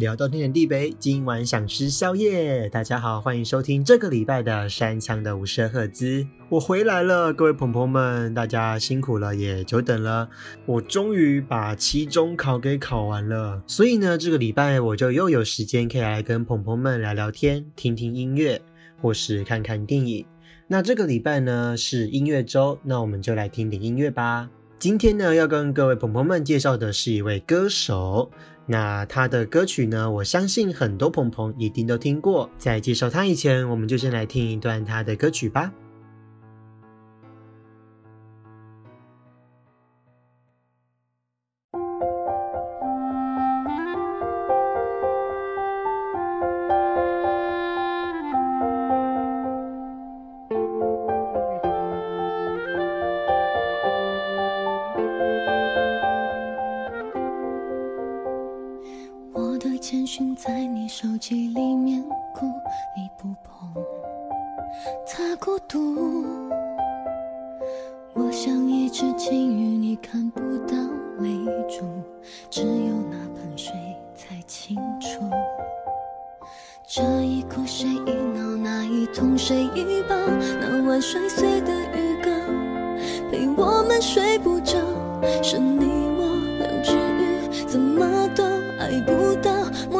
聊到天南地北，今晚想吃宵夜。大家好，欢迎收听这个礼拜的山枪的五十赫兹。我回来了，各位朋朋们，大家辛苦了，也久等了。我终于把期中考给考完了，所以呢，这个礼拜我就又有时间可以来跟朋朋们聊聊天，听听音乐，或是看看电影。那这个礼拜呢是音乐周，那我们就来听点音乐吧。今天呢要跟各位朋朋们介绍的是一位歌手，那他的歌曲呢，我相信很多朋友一定都听过。在介绍他以前，我们就先来听一段他的歌曲吧。我的简讯在你手机里面哭你不碰它孤独我像一只金鱼你看不到泪珠只有那盆水才清楚。这一哭谁一闹那一痛谁一抱那晚摔碎的鱼缸陪我们睡不着是你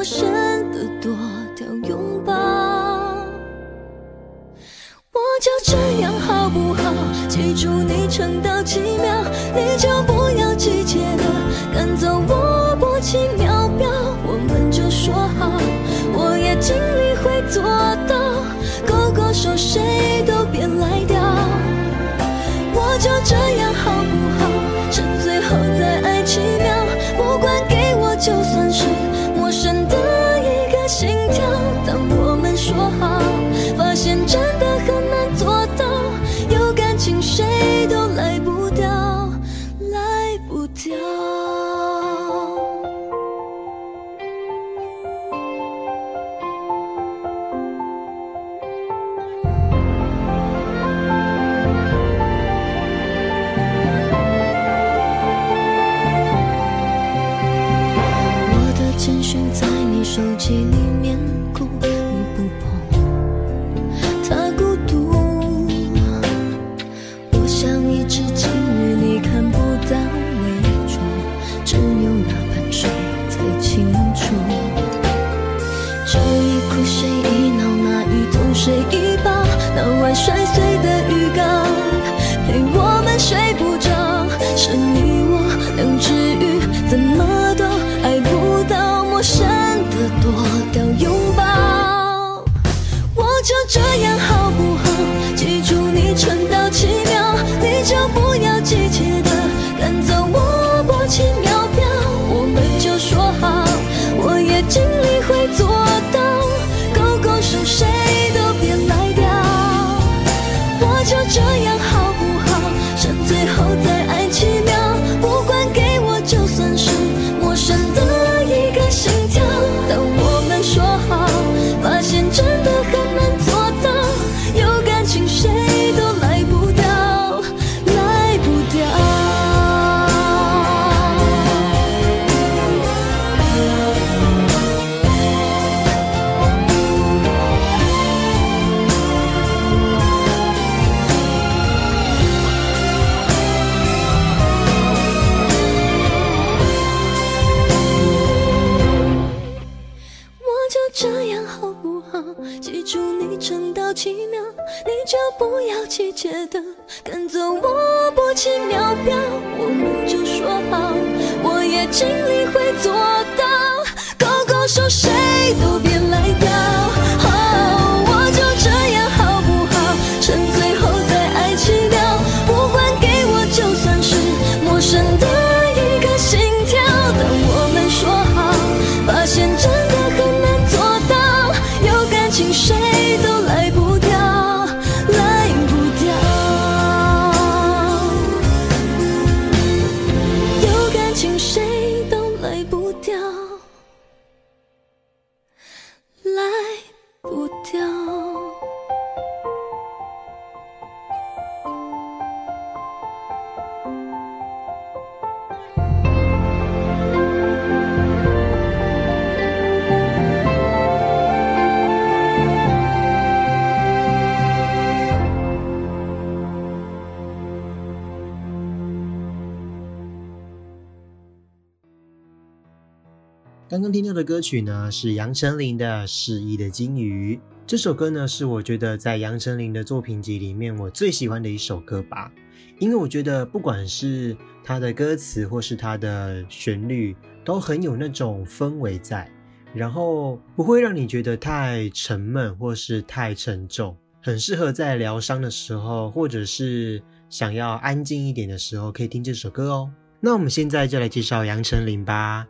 陌生的多条拥抱，我就这样好不好？记住你撑到七秒，你就不要急切的赶走我。过起秒表，我们就说好，我也尽力。不起秒表我们就说好我也尽力刚刚听到的歌曲呢，是杨丞琳的《失忆的金鱼》。这首歌呢，是我觉得在杨丞琳的作品集里面我最喜欢的一首歌吧。因为我觉得，不管是它的歌词或是它的旋律，都很有那种氛围在，然后不会让你觉得太沉闷或是太沉重，很适合在疗伤的时候，或者是想要安静一点的时候，可以听这首歌哦。那我们现在就来介绍杨丞琳吧。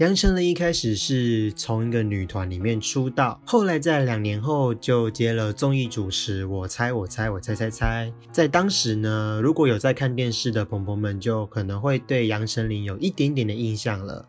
杨丞琳一开始是从一个女团里面出道，后来在两年后就接了综艺主持。我猜我猜我猜猜猜，在当时呢，如果有在看电视的朋友们，就可能会对杨丞琳有一点点的印象了。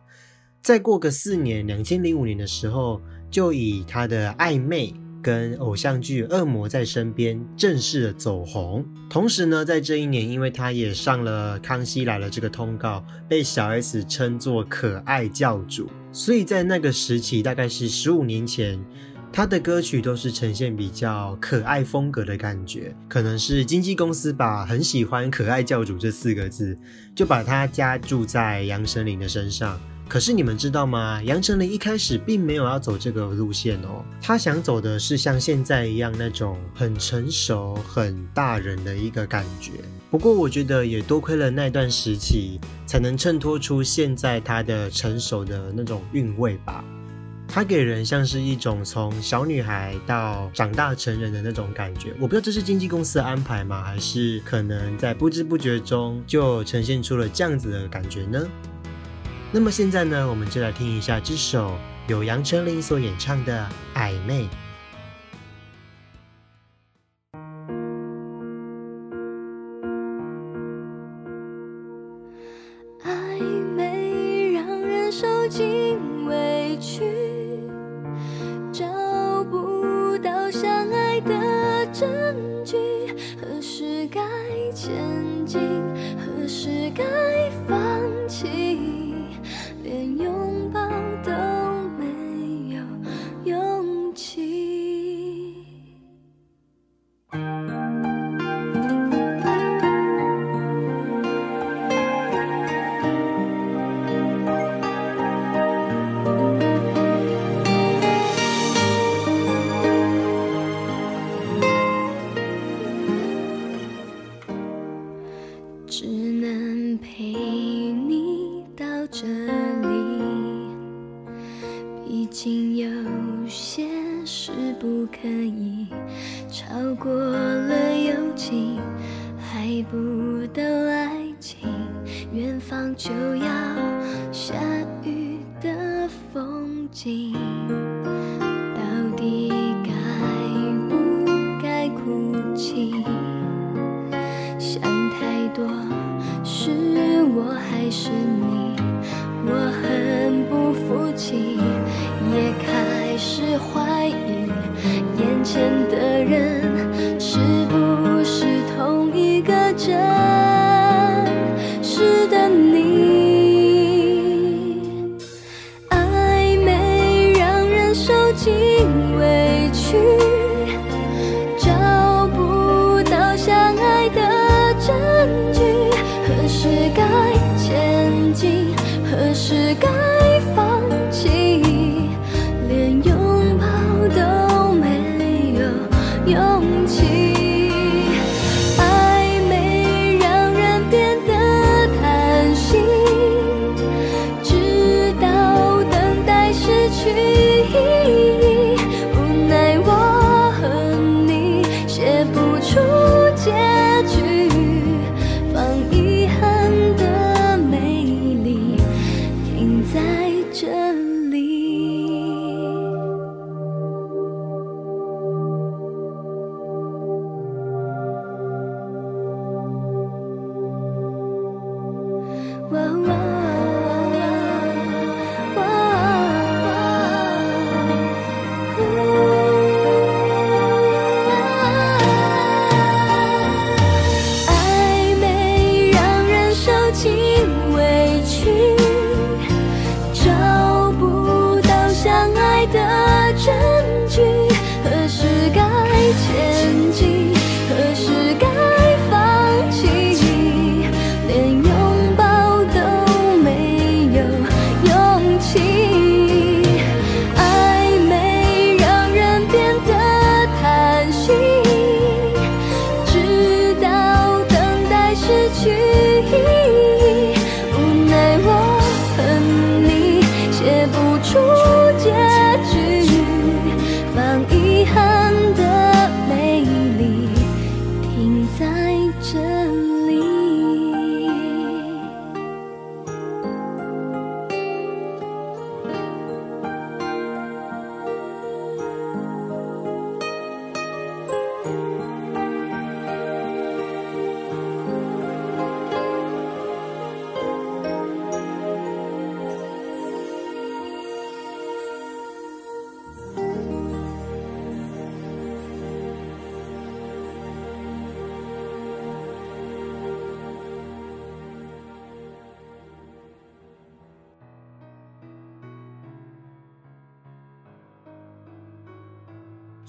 再过个四年，两千零五年的时候，就以她的暧昧。跟偶像剧《恶魔在身边》正式的走红，同时呢，在这一年，因为他也上了《康熙来了》这个通告，被小 S 称作可爱教主，所以在那个时期，大概是十五年前，他的歌曲都是呈现比较可爱风格的感觉，可能是经纪公司吧很喜欢“可爱教主”这四个字，就把它加注在杨丞琳的身上。可是你们知道吗？杨丞琳一开始并没有要走这个路线哦，她想走的是像现在一样那种很成熟、很大人的一个感觉。不过我觉得也多亏了那段时期，才能衬托出现在她的成熟的那种韵味吧。她给人像是一种从小女孩到长大成人的那种感觉。我不知道这是经纪公司的安排吗？还是可能在不知不觉中就呈现出了这样子的感觉呢？那么现在呢，我们就来听一下这首由杨丞琳所演唱的暧昧暧昧让人受尽委屈，找不到相爱的证据，何时该前进，何时该放弃？拥是我还是你？我很不服气也开始怀疑眼前出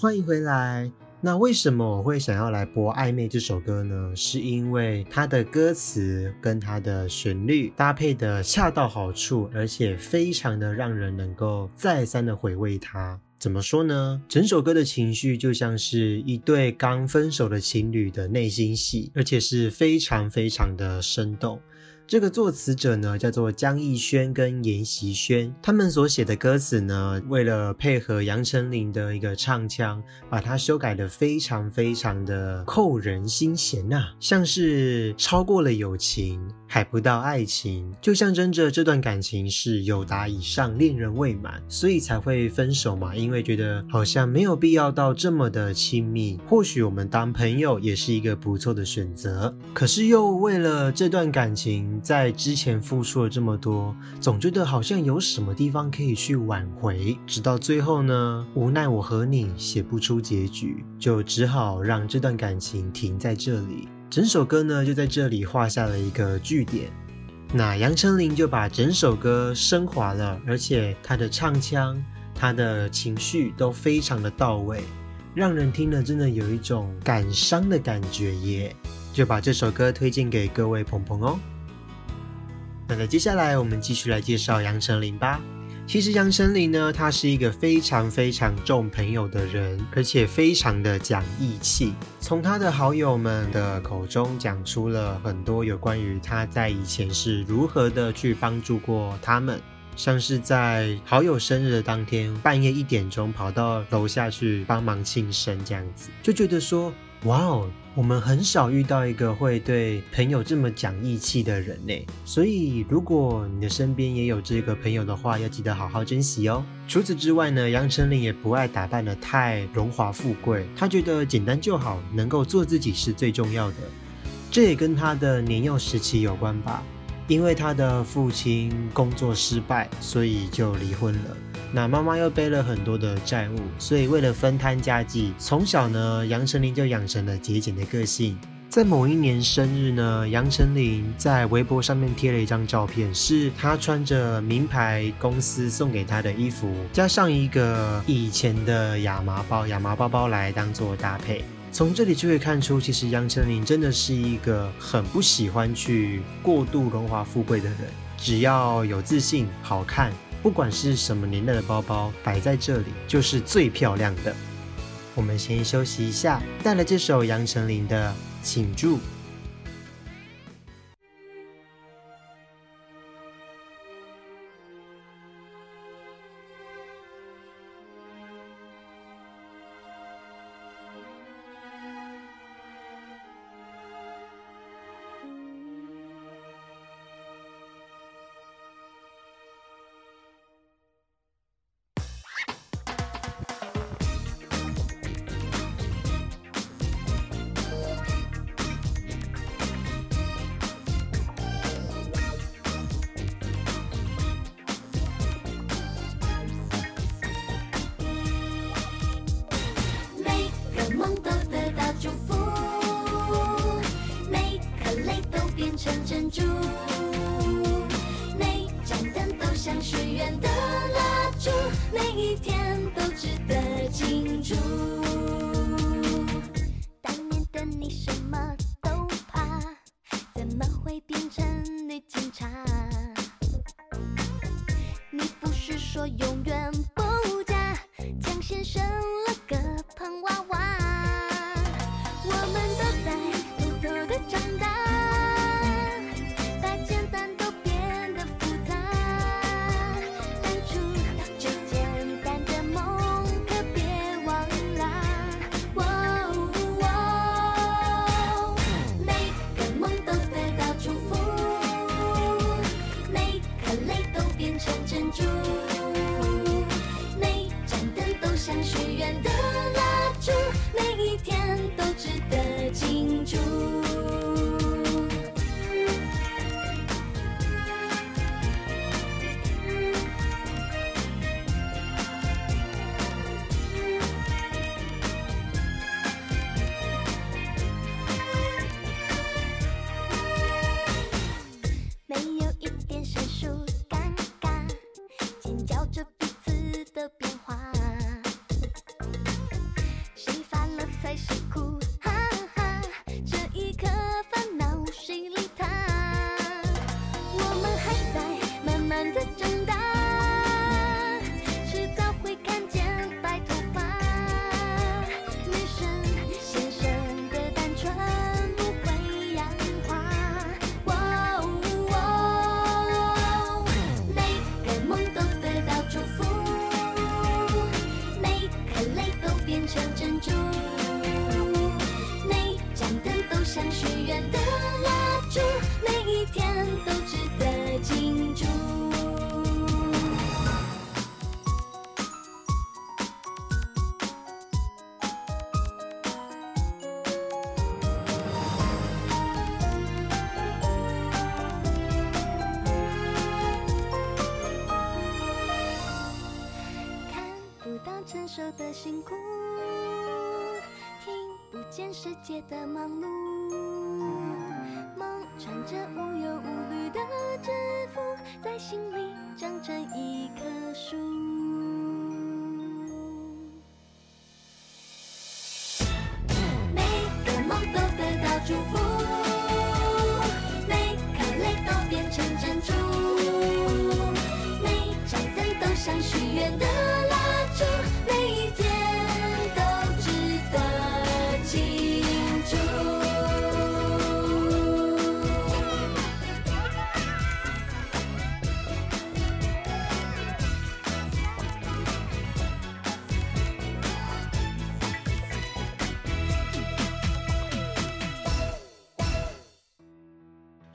欢迎回来。那为什么我会想要来播《暧昧》这首歌呢？是因为它的歌词跟它的旋律搭配的恰到好处，而且非常的让人能够再三的回味它。怎么说呢？整首歌的情绪就像是一对刚分手的情侣的内心戏，而且是非常非常的生动。这个作词者呢，叫做江逸轩跟严习轩，他们所写的歌词呢，为了配合杨丞琳的一个唱腔，把它修改的非常非常的扣人心弦呐，像是超过了友情，还不到爱情，就象征着这段感情是有达以上，恋人未满，所以才会分手嘛，因为觉得好像没有必要到这么的亲密，或许我们当朋友也是一个不错的选择，可是又为了这段感情。在之前付出了这么多，总觉得好像有什么地方可以去挽回，直到最后呢，无奈我和你写不出结局，就只好让这段感情停在这里。整首歌呢就在这里画下了一个句点。那杨丞琳就把整首歌升华了，而且她的唱腔、她的情绪都非常的到位，让人听了真的有一种感伤的感觉耶。就把这首歌推荐给各位朋朋哦。那么接下来我们继续来介绍杨丞琳吧。其实杨丞琳呢，她是一个非常非常重朋友的人，而且非常的讲义气。从她的好友们的口中讲出了很多有关于她在以前是如何的去帮助过他们，像是在好友生日的当天半夜一点钟跑到楼下去帮忙庆生这样子，就觉得说，哇哦。我们很少遇到一个会对朋友这么讲义气的人呢，所以如果你的身边也有这个朋友的话，要记得好好珍惜哦。除此之外呢，杨丞琳也不爱打扮的太荣华富贵，她觉得简单就好，能够做自己是最重要的。这也跟她的年幼时期有关吧，因为他的父亲工作失败，所以就离婚了。那妈妈又背了很多的债务，所以为了分摊家计，从小呢，杨丞琳就养成了节俭的个性。在某一年生日呢，杨丞琳在微博上面贴了一张照片，是她穿着名牌公司送给她的衣服，加上一个以前的亚麻包，亚麻包包来当做搭配。从这里就可以看出，其实杨丞琳真的是一个很不喜欢去过度荣华富贵的人，只要有自信、好看。不管是什么年代的包包，摆在这里就是最漂亮的。我们先休息一下，带来这首杨丞琳的《请住》。You. 想许愿的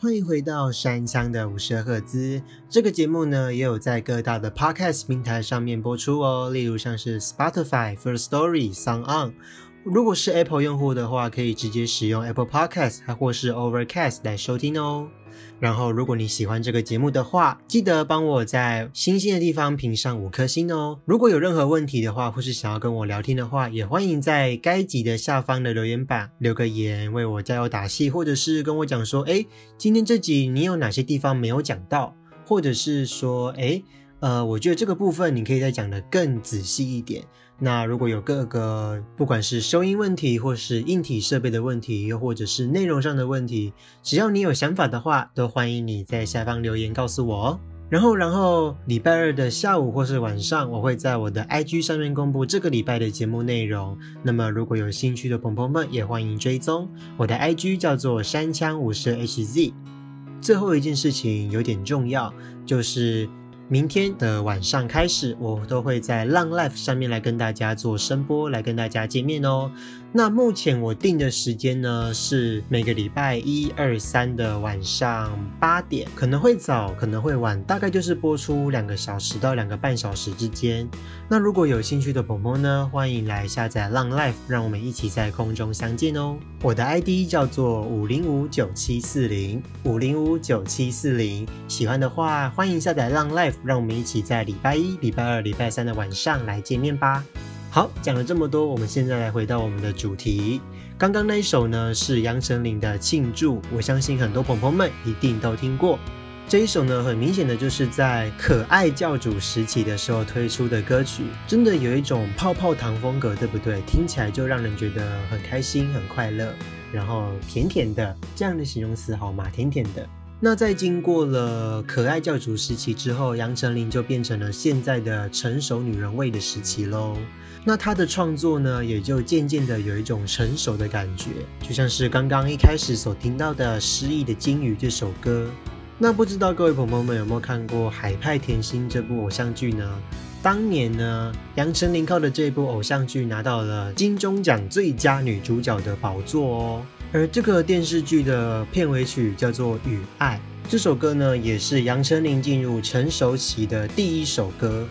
欢迎回到山枪的五十赫兹。这个节目呢，也有在各大的 podcast 平台上面播出哦，例如像是 Spotify、First Story、Sound On。如果是 Apple 用户的话，可以直接使用 Apple Podcast 还或是 Overcast 来收听哦。然后，如果你喜欢这个节目的话，记得帮我在星星的地方评上五颗星哦。如果有任何问题的话，或是想要跟我聊天的话，也欢迎在该集的下方的留言板留个言，为我加油打气，或者是跟我讲说，哎，今天这集你有哪些地方没有讲到，或者是说，哎，呃，我觉得这个部分你可以再讲的更仔细一点。那如果有各个不管是收音问题，或是硬体设备的问题，又或者是内容上的问题，只要你有想法的话，都欢迎你在下方留言告诉我哦。然后，然后礼拜二的下午或是晚上，我会在我的 IG 上面公布这个礼拜的节目内容。那么，如果有兴趣的朋友们，也欢迎追踪我的 IG，叫做山枪五十 HZ。最后一件事情有点重要，就是。明天的晚上开始，我都会在浪 Life 上面来跟大家做声波，来跟大家见面哦。那目前我定的时间呢是每个礼拜一、二、三的晚上八点，可能会早，可能会晚，大概就是播出两个小时到两个半小时之间。那如果有兴趣的朋友呢，欢迎来下载浪 Life，让我们一起在空中相见哦。我的 ID 叫做五零五九七四零五零五九七四零，喜欢的话欢迎下载浪 Life。让我们一起在礼拜一、礼拜二、礼拜三的晚上来见面吧。好，讲了这么多，我们现在来回到我们的主题。刚刚那一首呢是杨丞琳的《庆祝》，我相信很多朋友们一定都听过。这一首呢，很明显的就是在可爱教主时期的时候推出的歌曲，真的有一种泡泡糖风格，对不对？听起来就让人觉得很开心、很快乐，然后甜甜的，这样的形容词好吗？甜甜的。那在经过了可爱教主时期之后，杨丞琳就变成了现在的成熟女人味的时期喽。那他的创作呢，也就渐渐的有一种成熟的感觉，就像是刚刚一开始所听到的《失忆的金鱼》这首歌。那不知道各位朋友们有没有看过《海派甜心》这部偶像剧呢？当年呢，杨丞琳靠的这部偶像剧拿到了金钟奖最佳女主角的宝座哦。而这个电视剧的片尾曲叫做《与爱》，这首歌呢，也是杨丞琳进入成熟期的第一首歌。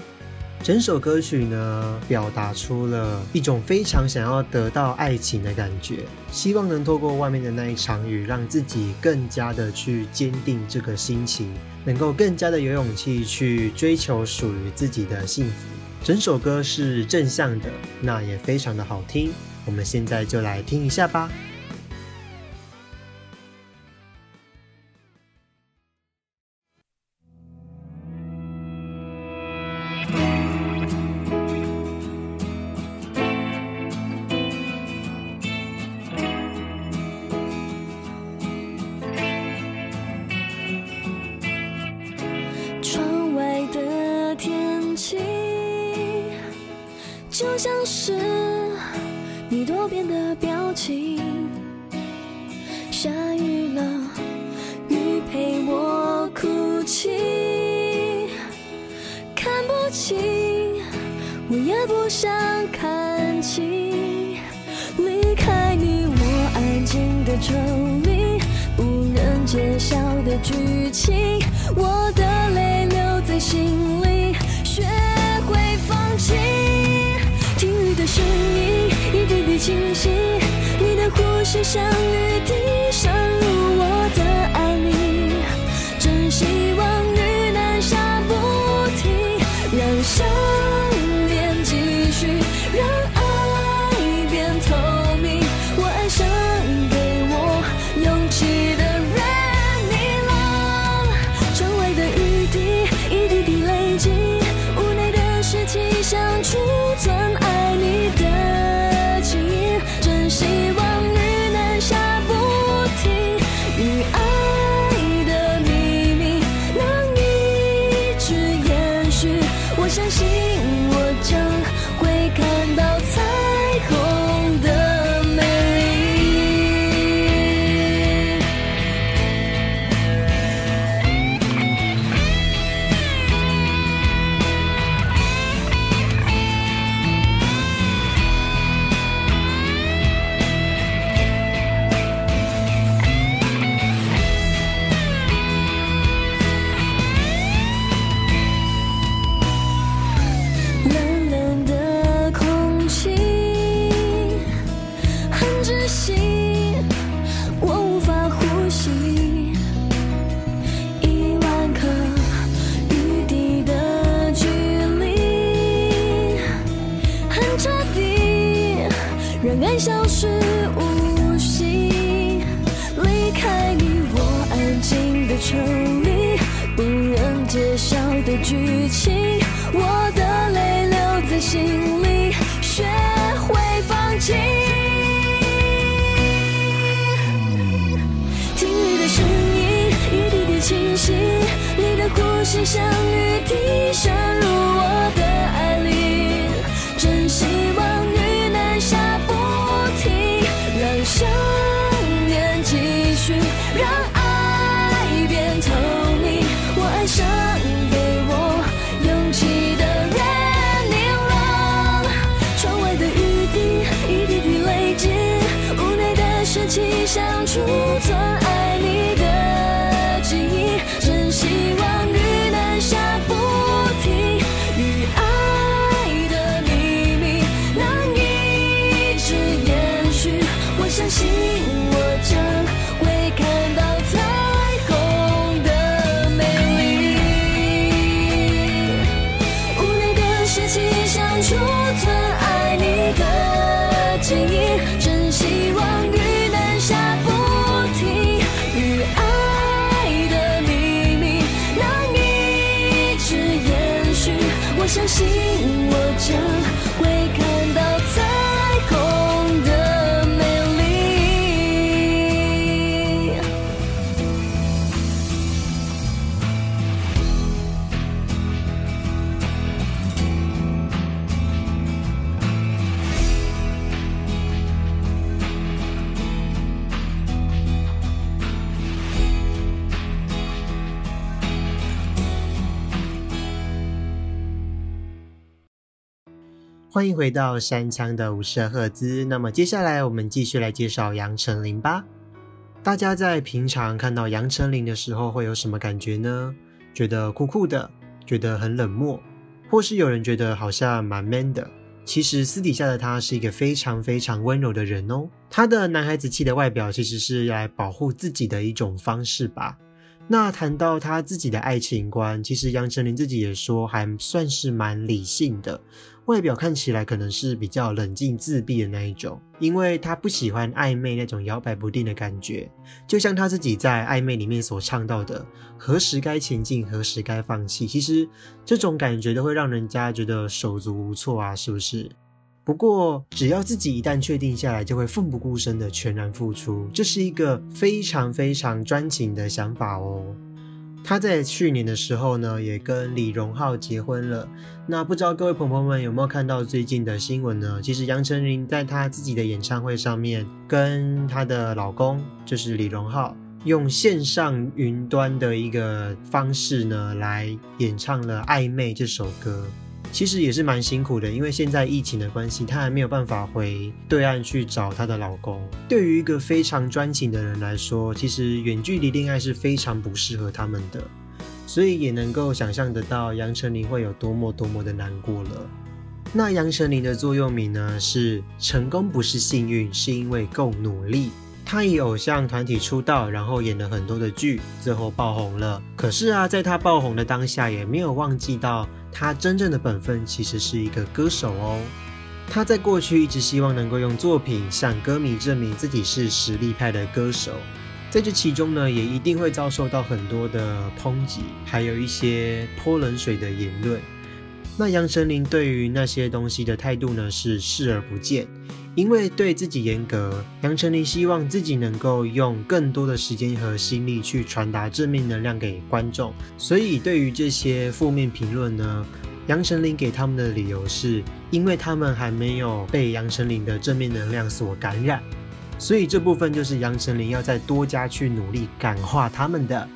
整首歌曲呢，表达出了一种非常想要得到爱情的感觉，希望能透过外面的那一场雨，让自己更加的去坚定这个心情，能够更加的有勇气去追求属于自己的幸福。整首歌是正向的，那也非常的好听。我们现在就来听一下吧。像雨天。欢迎回到山枪的五十赫兹。那么接下来我们继续来介绍杨丞琳吧。大家在平常看到杨丞琳的时候会有什么感觉呢？觉得酷酷的，觉得很冷漠，或是有人觉得好像蛮 man 的。其实私底下的他是一个非常非常温柔的人哦。他的男孩子气的外表其实是来保护自己的一种方式吧。那谈到他自己的爱情观，其实杨丞琳自己也说还算是蛮理性的。外表看起来可能是比较冷静自闭的那一种，因为他不喜欢暧昧那种摇摆不定的感觉，就像他自己在暧昧里面所唱到的“何时该前进，何时该放弃”，其实这种感觉都会让人家觉得手足无措啊，是不是？不过只要自己一旦确定下来，就会奋不顾身的全然付出，这是一个非常非常专情的想法哦。她在去年的时候呢，也跟李荣浩结婚了。那不知道各位朋友们有没有看到最近的新闻呢？其实杨丞琳在她自己的演唱会上面，跟她的老公就是李荣浩，用线上云端的一个方式呢，来演唱了《暧昧》这首歌。其实也是蛮辛苦的，因为现在疫情的关系，她还没有办法回对岸去找她的老公。对于一个非常专情的人来说，其实远距离恋爱是非常不适合他们的，所以也能够想象得到杨丞琳会有多么多么的难过了。那杨丞琳的座右铭呢是“成功不是幸运，是因为够努力”。他以偶像团体出道，然后演了很多的剧，最后爆红了。可是啊，在他爆红的当下，也没有忘记到他真正的本分其实是一个歌手哦。他在过去一直希望能够用作品向歌迷证明自己是实力派的歌手，在这其中呢，也一定会遭受到很多的抨击，还有一些泼冷水的言论。那杨丞琳对于那些东西的态度呢，是视而不见。因为对自己严格，杨丞琳希望自己能够用更多的时间和心力去传达正面能量给观众，所以对于这些负面评论呢，杨丞琳给他们的理由是，因为他们还没有被杨丞琳的正面能量所感染，所以这部分就是杨丞琳要再多加去努力感化他们的。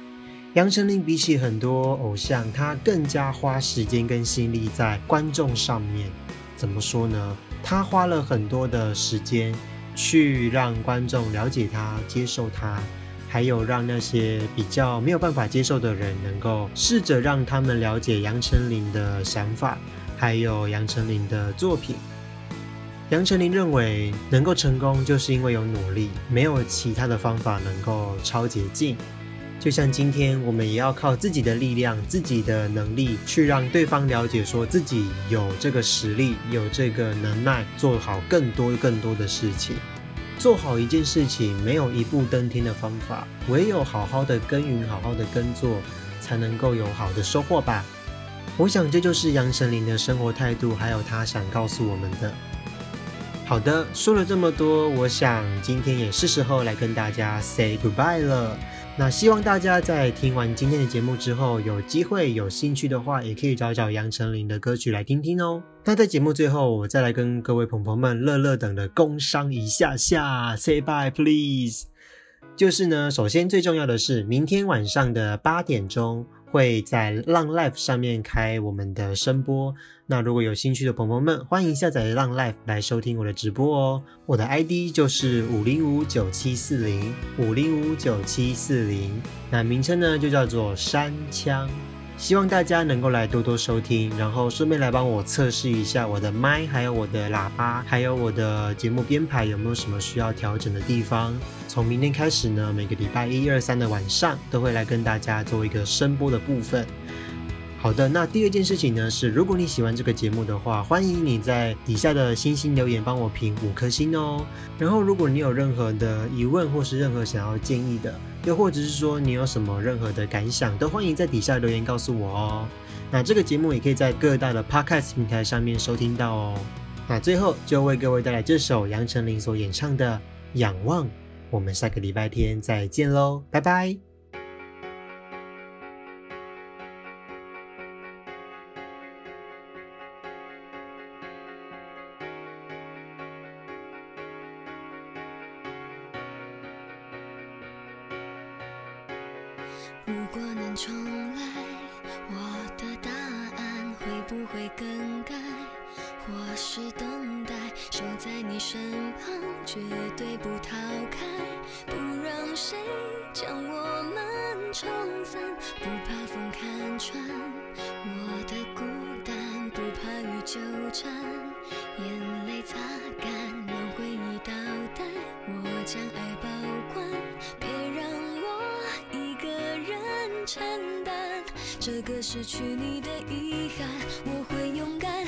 杨丞琳比起很多偶像，他更加花时间跟心力在观众上面。怎么说呢？他花了很多的时间去让观众了解他、接受他，还有让那些比较没有办法接受的人，能够试着让他们了解杨丞琳的想法，还有杨丞琳的作品。杨丞琳认为，能够成功就是因为有努力，没有其他的方法能够超捷径。就像今天，我们也要靠自己的力量、自己的能力，去让对方了解，说自己有这个实力、有这个能耐，做好更多更多的事情。做好一件事情，没有一步登天的方法，唯有好好的耕耘、好好的耕作，才能够有好的收获吧。我想，这就是杨丞琳的生活态度，还有他想告诉我们的。好的，说了这么多，我想今天也是时候来跟大家 say goodbye 了。那希望大家在听完今天的节目之后，有机会有兴趣的话，也可以找找杨丞琳的歌曲来听听哦。那在节目最后，我再来跟各位朋友们乐乐等的工商一下下，say bye please。就是呢，首先最重要的是，明天晚上的八点钟。会在浪 Life 上面开我们的声波，那如果有兴趣的朋友们，欢迎下载浪 Life 来收听我的直播哦。我的 ID 就是五零五九七四零五零五九七四零，那名称呢就叫做山枪。希望大家能够来多多收听，然后顺便来帮我测试一下我的麦，还有我的喇叭，还有我的节目编排有没有什么需要调整的地方。从明天开始呢，每个礼拜一、二、三的晚上都会来跟大家做一个声波的部分。好的，那第二件事情呢是，如果你喜欢这个节目的话，欢迎你在底下的星星留言帮我评五颗星哦。然后，如果你有任何的疑问或是任何想要建议的，又或者是说你有什么任何的感想，都欢迎在底下留言告诉我哦。那这个节目也可以在各大的 Podcast 平台上面收听到哦。那最后就为各位带来这首杨丞琳所演唱的《仰望》，我们下个礼拜天再见喽，拜拜。在你身旁，绝对不逃开，不让谁将我们冲散，不怕风看穿我的孤单，不怕雨纠缠，眼泪擦干，让回忆倒带，我将爱保管，别让我一个人承担这个失去你的遗憾，我会勇敢